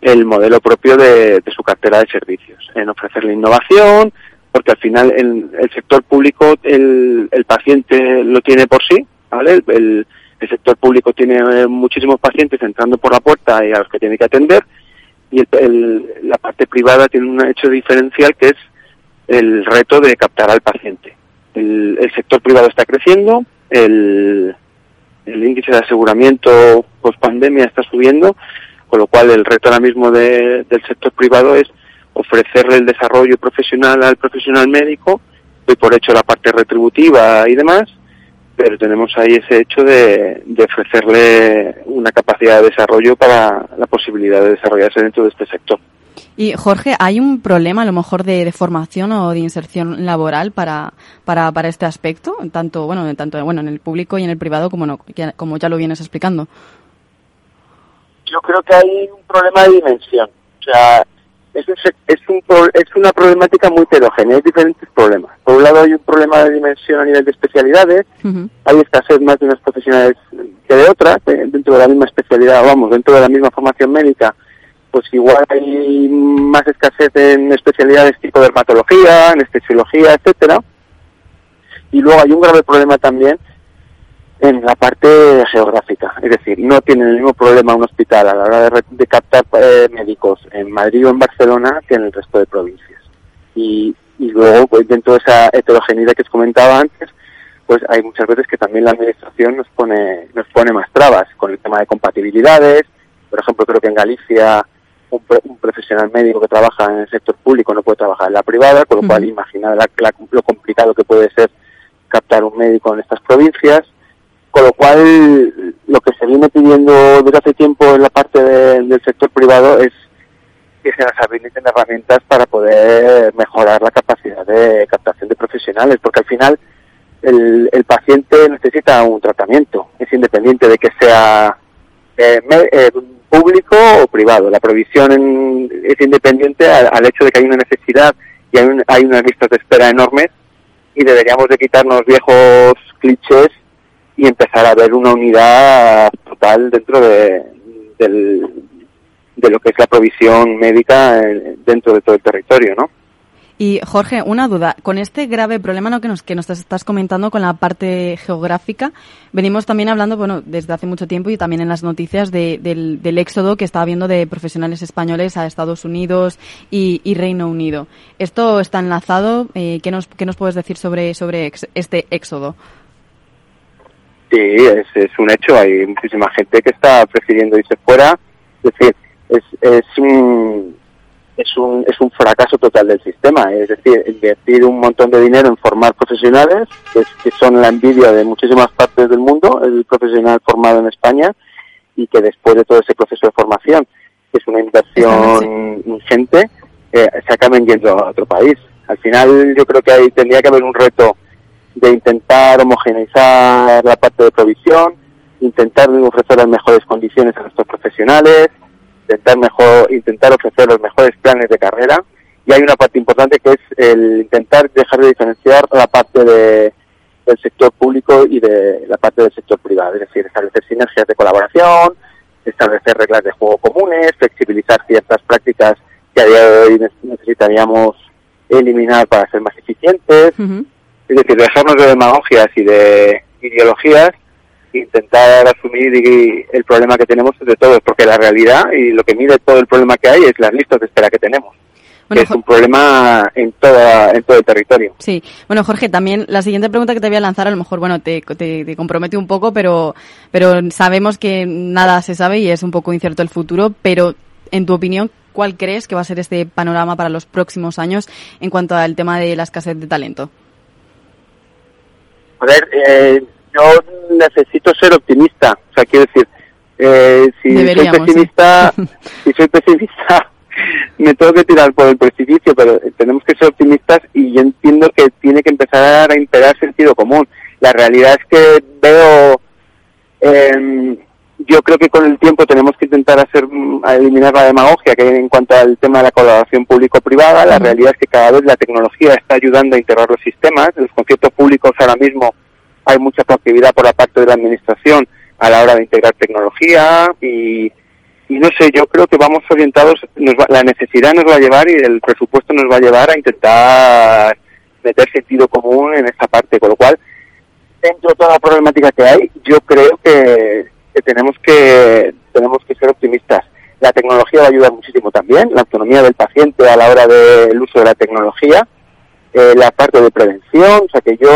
el modelo propio de, su cartera de servicios, en ofrecerle innovación, porque al final el, el sector público el, el, paciente lo tiene por sí, ¿vale? El, el sector público tiene eh, muchísimos pacientes entrando por la puerta y a los que tiene que atender, y la parte privada tiene un hecho diferencial que es el reto de captar al paciente. El, sector privado está creciendo, el, índice de aseguramiento post pandemia está subiendo, con lo cual el reto ahora mismo del sector privado es ofrecerle el desarrollo profesional al profesional médico, y por hecho la parte retributiva y demás, pero tenemos ahí ese hecho de, ofrecerle una capacidad de desarrollo para la posibilidad de desarrollarse dentro de este sector. Y Jorge, ¿hay un problema a lo mejor de, formación o de inserción laboral para, para, para, este aspecto, tanto bueno, tanto bueno en el público y en el privado como no, como ya lo vienes explicando? Yo creo que hay un problema de dimensión. O sea, es, es, un, es una problemática muy heterogénea, hay diferentes problemas. Por un lado hay un problema de dimensión a nivel de especialidades, hay escasez más de unas profesionales que de otras, eh, dentro de la misma especialidad, vamos, dentro de la misma formación médica, pues igual hay más escasez en especialidades tipo dermatología, anestesiología, etcétera. Y luego hay un grave problema también en la parte geográfica, es decir, no tienen el mismo problema un hospital a la hora de, captar eh, médicos en Madrid o en Barcelona que en el resto de provincias. Y, y luego, pues, dentro de esa heterogeneidad que os comentaba antes, pues hay muchas veces que también la administración nos pone, nos pone más trabas con el tema de compatibilidades. Por ejemplo, creo que en Galicia un, profesional médico que trabaja en el sector público no puede trabajar en la privada, con lo cual imaginad lo complicado que puede ser captar un médico en estas provincias con lo cual, lo que se viene pidiendo desde hace tiempo en la parte del sector privado es que se nos habiliten herramientas para poder mejorar la capacidad de captación de profesionales, porque al final el, paciente necesita un tratamiento, es independiente de que sea eh, eh, público o privado. La provisión es independiente al, hecho de que hay una necesidad y hay, hay unas listas de espera enormes y deberíamos de quitarnos viejos clichés y empezar a ver una unidad total dentro de, de lo que es la provisión médica dentro de todo el territorio, ¿no? Y Jorge, una duda. Con este grave problema ¿no? que, nos, que nos estás comentando con la parte geográfica, venimos también hablando, bueno, desde hace mucho tiempo y también en las noticias del, del, éxodo que está habiendo de profesionales españoles a Estados Unidos y, Reino Unido. ¿Esto está enlazado? Eh, ¿qué, nos, ¿Qué nos puedes decir sobre, sobre este éxodo? Sí, es, es un hecho. Hay muchísima gente que está prefiriendo irse fuera. Es decir, es, es un es un, es un fracaso total del sistema. Es decir, invertir un montón de dinero en formar profesionales, que, que, son la envidia de muchísimas partes del mundo, el profesional formado en España, y que después de todo ese proceso de formación, que es una inversión ingente, eh, se acaben yendo a otro país. Al final yo creo que ahí tendría que haber un reto de intentar homogeneizar la parte de provisión, intentar ofrecer las mejores condiciones a nuestros profesionales, intentar mejor, intentar ofrecer los mejores planes de carrera. Y hay una parte importante que es el intentar dejar de diferenciar la parte de, del sector público y de la parte del sector privado, es decir, establecer sinergias de colaboración, establecer reglas de juego comunes, flexibilizar ciertas prácticas que a día de hoy necesitaríamos eliminar para ser más eficientes. Es decir, dejarnos de demagogias y de ideologías intentar asumir el problema que tenemos entre todos, porque la realidad y lo que mide todo el problema que hay es las listas de espera que tenemos. que es un problema en toda en todo el territorio. Sí, bueno Jorge, también la siguiente pregunta que te voy a lanzar a lo mejor bueno te, te, compromete un poco, pero pero sabemos que nada se sabe y es un poco incierto el futuro, pero en tu opinión ¿cuál crees que va a ser este panorama para los próximos años en cuanto al tema de la escasez de talento? A ver, eh, yo necesito ser optimista. O sea, quiero decir, eh, si soy pesimista, si soy pesimista, me tengo que tirar por el precipicio, pero tenemos que ser optimistas y yo entiendo que tiene que empezar a imperar sentido común. La realidad es que veo, eh, yo creo que con el tiempo tenemos que intentar hacer, eliminar la demagogia que hay en cuanto al tema de la colaboración público-privada. La realidad es que cada vez la tecnología está ayudando a integrar los sistemas. Los conciertos públicos ahora mismo hay mucha proactividad por la parte de la administración a la hora de integrar tecnología y, y no sé, yo creo que vamos orientados, la necesidad nos va a llevar y el presupuesto nos va a llevar a intentar meter sentido común en esta parte, con lo cual, dentro de toda la problemática que hay, yo creo que, tenemos que tenemos que ser optimistas. La tecnología va a ayudar muchísimo también, la autonomía del paciente a la hora del uso de la tecnología, eh, la parte de prevención, o sea que yo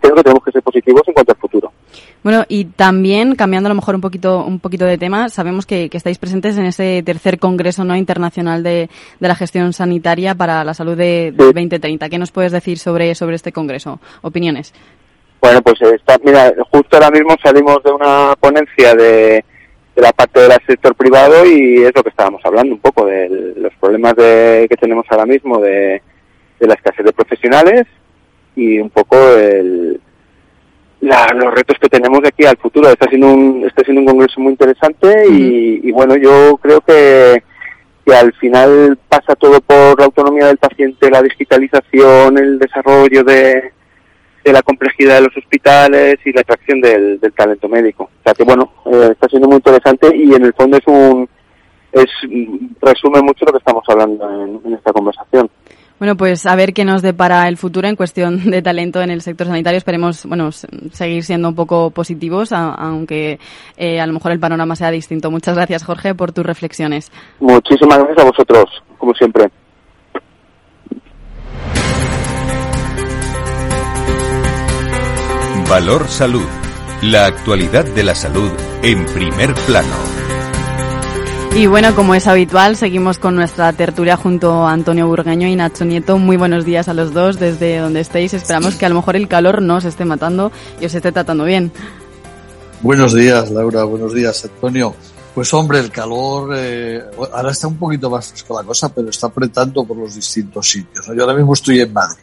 creo que tenemos que ser positivos en cuanto al futuro. Bueno, y también, cambiando a lo mejor un poquito, un poquito de tema, sabemos que, estáis presentes en ese tercer Congreso no internacional de, la gestión sanitaria para la salud de, 2030. ¿Qué nos puedes decir sobre, sobre este Congreso? ¿Opiniones? Bueno, pues está, mira, justo ahora mismo salimos de una ponencia de, la parte del sector privado y es lo que estábamos hablando un poco de los problemas de, que tenemos ahora mismo de, de la escasez de profesionales y un poco el, los retos que tenemos de aquí al futuro. Está siendo un, está siendo un congreso muy interesante y, bueno, yo creo que, que al final pasa todo por la autonomía del paciente, la digitalización, el desarrollo de, de la complejidad de los hospitales y la atracción del, talento médico. O sea que bueno, eh, está siendo muy interesante y en el fondo es un es resume mucho lo que estamos hablando en esta conversación. Bueno, pues a ver qué nos depara el futuro en cuestión de talento en el sector sanitario. Esperemos, bueno, seguir siendo un poco positivos, aunque eh, a lo mejor el panorama sea distinto. Muchas gracias, Jorge, por tus reflexiones. Muchísimas gracias a vosotros, como siempre. Valor Salud. La actualidad de la salud en primer plano. Y bueno, como es habitual, seguimos con nuestra tertulia junto a Antonio Burgueño y Nacho Nieto. Muy buenos días a los dos desde donde estéis. Esperamos que a lo mejor el calor no os esté matando y os esté tratando bien. Buenos días, Laura. Buenos días, Antonio. Pues hombre, el calor eh, ahora está un poquito más fresco la cosa, pero está apretando por los distintos sitios. Yo ahora mismo estoy en Madrid.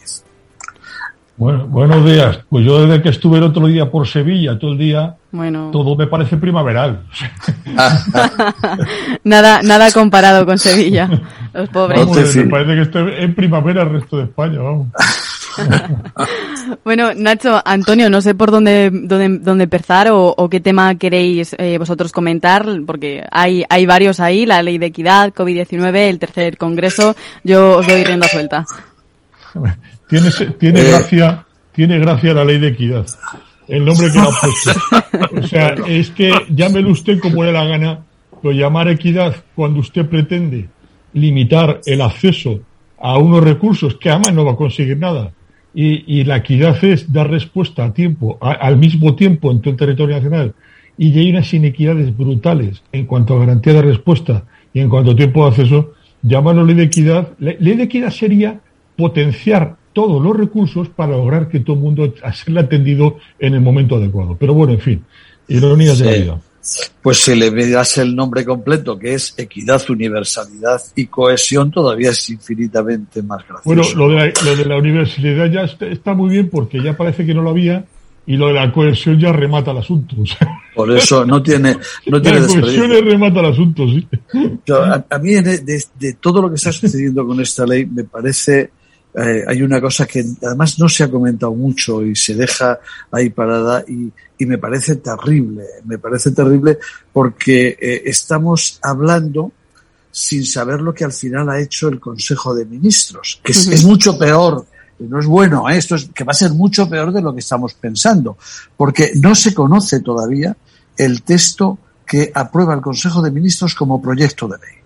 Bueno, buenos días. Pues yo desde que estuve el otro día por Sevilla, todo el día, bueno. todo me parece primaveral. nada, nada comparado con Sevilla, los pobres. me parece que estoy en primavera el resto de España, vamos. bueno, Nacho, Antonio, no sé por dónde, dónde, dónde empezar o, qué tema queréis eh, vosotros comentar, porque hay, hay varios ahí, la ley de equidad, COVID-19, el tercer congreso. Yo os doy rienda suelta. Tiene, tiene eh. gracia, tiene gracia la ley de equidad. El nombre que le ha puesto. O sea, es que llámelo usted como le la gana, pero llamar equidad cuando usted pretende limitar el acceso a unos recursos que además no va a conseguir nada. Y, y la equidad es dar respuesta a tiempo, al mismo tiempo en todo el territorio nacional. Y hay unas inequidades brutales en cuanto a garantía de respuesta y en cuanto a tiempo de acceso. Llámalo ley de equidad. ley de equidad sería potenciar todos los recursos para lograr que todo el mundo sea atendido en el momento adecuado. Pero bueno, en fin, ironías de la vida. Pues si le das el nombre completo, que es equidad, universalidad y cohesión, todavía es infinitamente más gracioso. Bueno, lo de la, lo de la universalidad ya está, muy bien porque ya parece que no lo había y lo de la cohesión ya remata el asunto. Por eso no tiene, no tiene La cohesión remata el asunto, sí. a, mí de todo lo que está sucediendo con esta ley me parece eh, hay una cosa que además no se ha comentado mucho y se deja ahí parada y, y me parece terrible, me parece terrible porque eh, estamos hablando sin saber lo que al final ha hecho el Consejo de Ministros, que es, mucho peor, no es bueno, ¿eh? esto es que va a ser mucho peor de lo que estamos pensando, porque no se conoce todavía el texto que aprueba el Consejo de Ministros como proyecto de ley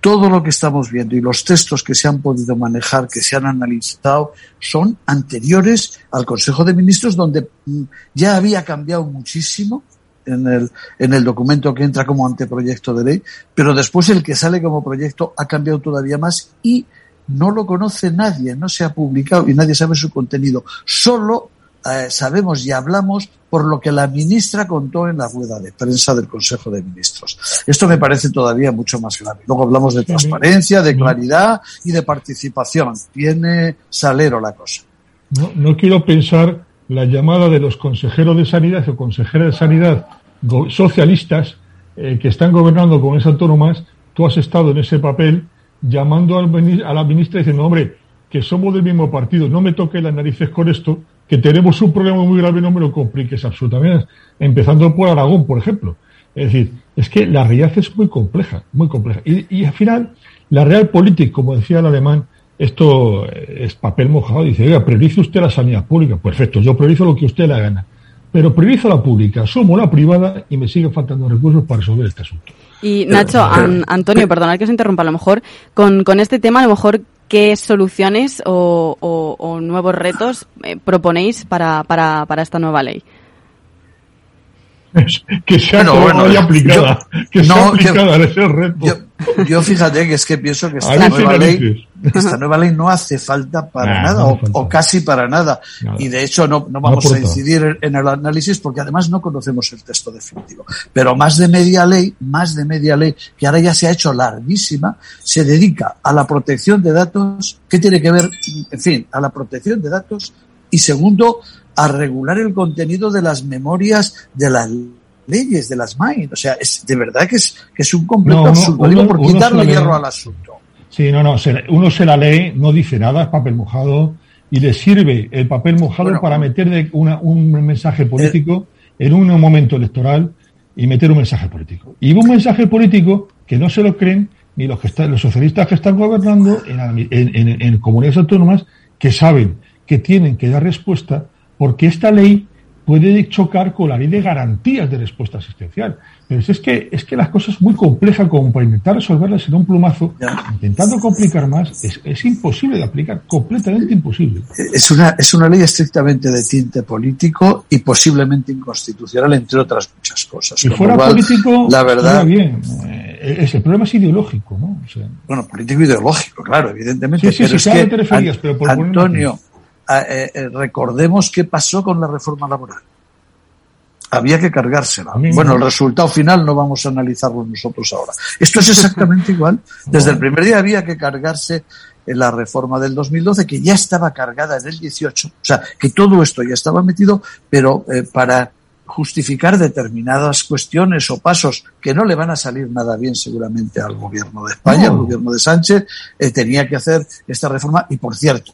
todo lo que estamos viendo y los textos que se han podido manejar, que se han analizado, son anteriores al Consejo de Ministros, donde mm, ya había cambiado muchísimo en el, en el documento que entra como anteproyecto de ley, pero después el que sale como proyecto ha cambiado todavía más y no lo conoce nadie, no se ha publicado y nadie sabe su contenido. Solo eh, sabemos y hablamos por lo que la ministra contó en la rueda de prensa del Consejo de Ministros. Esto me parece todavía mucho más grave. Luego hablamos de transparencia, de claridad y de participación. Tiene salero la cosa. No, no quiero pensar la llamada de los consejeros de sanidad o consejeras de sanidad socialistas eh, que están gobernando con esas autónomas. Tú has estado en ese papel llamando a la ministra y diciendo, hombre, que somos del mismo partido, no me toque las narices con esto, que tenemos un problema muy grave, no me lo compliques absolutamente. Empezando por Aragón, por ejemplo. Es decir, es que la realidad es muy compleja, muy compleja. Y, al final, la real política, como decía el alemán, esto es papel mojado. Dice, oiga, priorice usted la sanidad pública. Perfecto, yo priorizo lo que usted le gana. pero priorizo la pública, sumo la privada y me siguen faltando recursos para resolver este asunto. Y Nacho, Antonio, perdonad que os interrumpa, a lo mejor con, con este tema, a lo mejor, ¿qué soluciones o, nuevos retos eh, proponéis para esta nueva ley? que sea bueno, aplicada, que sea aplicada ese reto. Yo, fíjate que es que pienso que esta, nueva ley, esta nueva ley no hace falta para nada, o, casi para nada. Y de hecho no, no vamos a incidir en el análisis porque además no conocemos el texto definitivo. Pero más de media ley, más de media ley, que ahora ya se ha hecho larguísima, se dedica a la protección de datos. ¿Qué tiene que ver? En fin, a la protección de datos. Y segundo, a regular el contenido de las memorias de las leyes, de las MAIN. O sea, es de verdad que es, que es un completo absurdo. por quitarle hierro al asunto. Sí, no, no. uno se la lee, no dice nada, es papel mojado y le sirve el papel mojado para meter de una, un mensaje político en un momento electoral y meter un mensaje político. Y un mensaje político que no se lo creen ni los que están, los socialistas que están gobernando en, en, en comunidades autónomas que saben que tienen que dar respuesta porque esta ley puede chocar con la ley de garantías de respuesta asistencial. Pero es que, es que las cosas muy complejas como para intentar resolverlas en un plumazo, intentando complicar más, es, es, imposible de aplicar, completamente imposible. Es una, es una ley estrictamente de tinte político y posiblemente inconstitucional, entre otras muchas cosas. Si fuera político, la verdad, bien. Eh, el problema es ideológico, ¿no? bueno, político ideológico, claro, evidentemente. pero es que, Antonio, eh, eh, recordemos qué pasó con la reforma laboral. Había que cargársela. Bueno, el resultado final no vamos a analizarlo nosotros ahora. Esto es exactamente igual. Desde el primer día había que cargarse la reforma del 2012, que ya estaba cargada en el 18. O sea, que todo esto ya estaba metido, pero eh, para justificar determinadas cuestiones o pasos que no le van a salir nada bien seguramente al gobierno de España, al gobierno de Sánchez, tenía que hacer esta reforma. Y por cierto,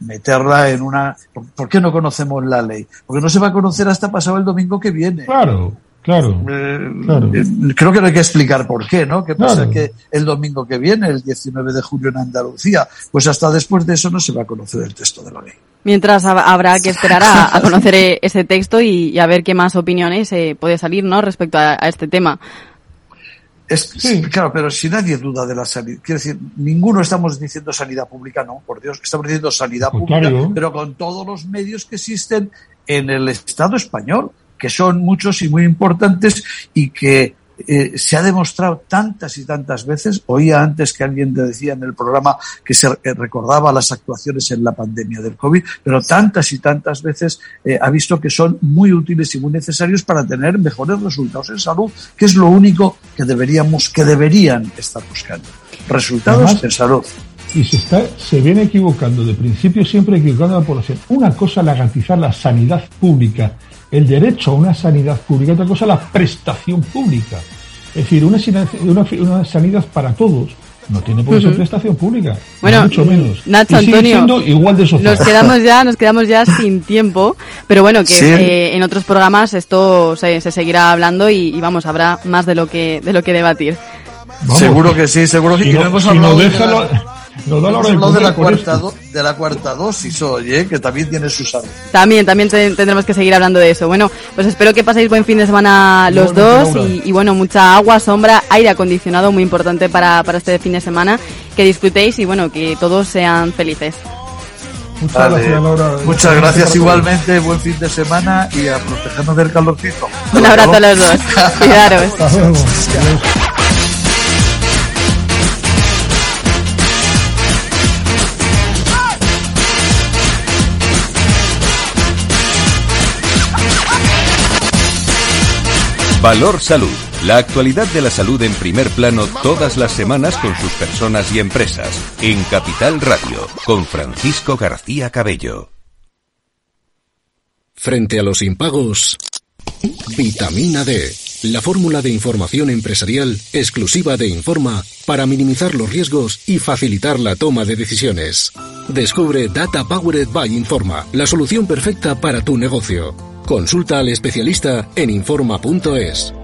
meterla en una... ¿Por qué no conocemos la ley? Porque no se va a conocer hasta pasado el domingo que viene. Claro, claro. Eh, eh, creo que no hay que explicar por qué, ¿no? ¿Qué pasa que el domingo que viene, el 19 de julio en Andalucía? Pues hasta después de eso no se va a conocer el texto de la ley. Mientras habrá que esperar a, conocer e-, ese texto y, a ver qué más opiniones eh, puede salir, ¿no? Respecto a este tema. Es, Claro, pero si nadie duda de la sanidad, quiero decir, ninguno estamos diciendo sanidad pública, no, por Dios, estamos diciendo sanidad pues pública, pero con todos los medios que existen en el Estado español, que son muchos y muy importantes y que eh, se ha demostrado tantas y tantas veces, oía antes que alguien decía en el programa que se recordaba las actuaciones en la pandemia del COVID, pero tantas y tantas veces eh, ha visto que son muy útiles y muy necesarios para tener mejores resultados en salud, que es lo único que deberíamos, que deberían estar buscando. Resultados en salud y se está se viene equivocando de principio siempre equivocando a la población. Una cosa es garantizar la sanidad pública el derecho a una sanidad pública, otra cosa la prestación pública. Es decir, una, una, sanidad para todos no tiene por qué ser prestación pública. Bueno, mucho menos. Nacho, Antonio, igual de nos quedamos ya, nos quedamos ya sin tiempo, pero bueno, que eh, en otros programas esto se, seguirá hablando y, vamos, habrá más de lo que de lo que debatir. seguro que sí, seguro que si no, hablado nos da la hora de, la cuarta de la cuarta dosis oye, que también tiene sus armas. También, también tendremos que seguir hablando de eso. Bueno, pues espero que paséis buen fin de semana los dos y, bueno, mucha agua, sombra, aire acondicionado, muy importante para, para este fin de semana. Que disfrutéis y bueno, que todos sean felices. Muchas gracias, Laura. Muchas gracias igualmente, buen fin de semana y a protegernos del calorcito. Un abrazo a los dos. Cuidaros. Valor Salud. La actualidad de la salud en primer plano todas las semanas con sus personas y empresas. En Capital Radio, con Francisco García Cabello. Frente a los impagos, vitamina D. La fórmula de información empresarial exclusiva de Informa para minimizar los riesgos y facilitar la toma de decisiones. Descubre Data Powered by Informa, la solución perfecta para tu negocio. Consulta al especialista en Informa.es.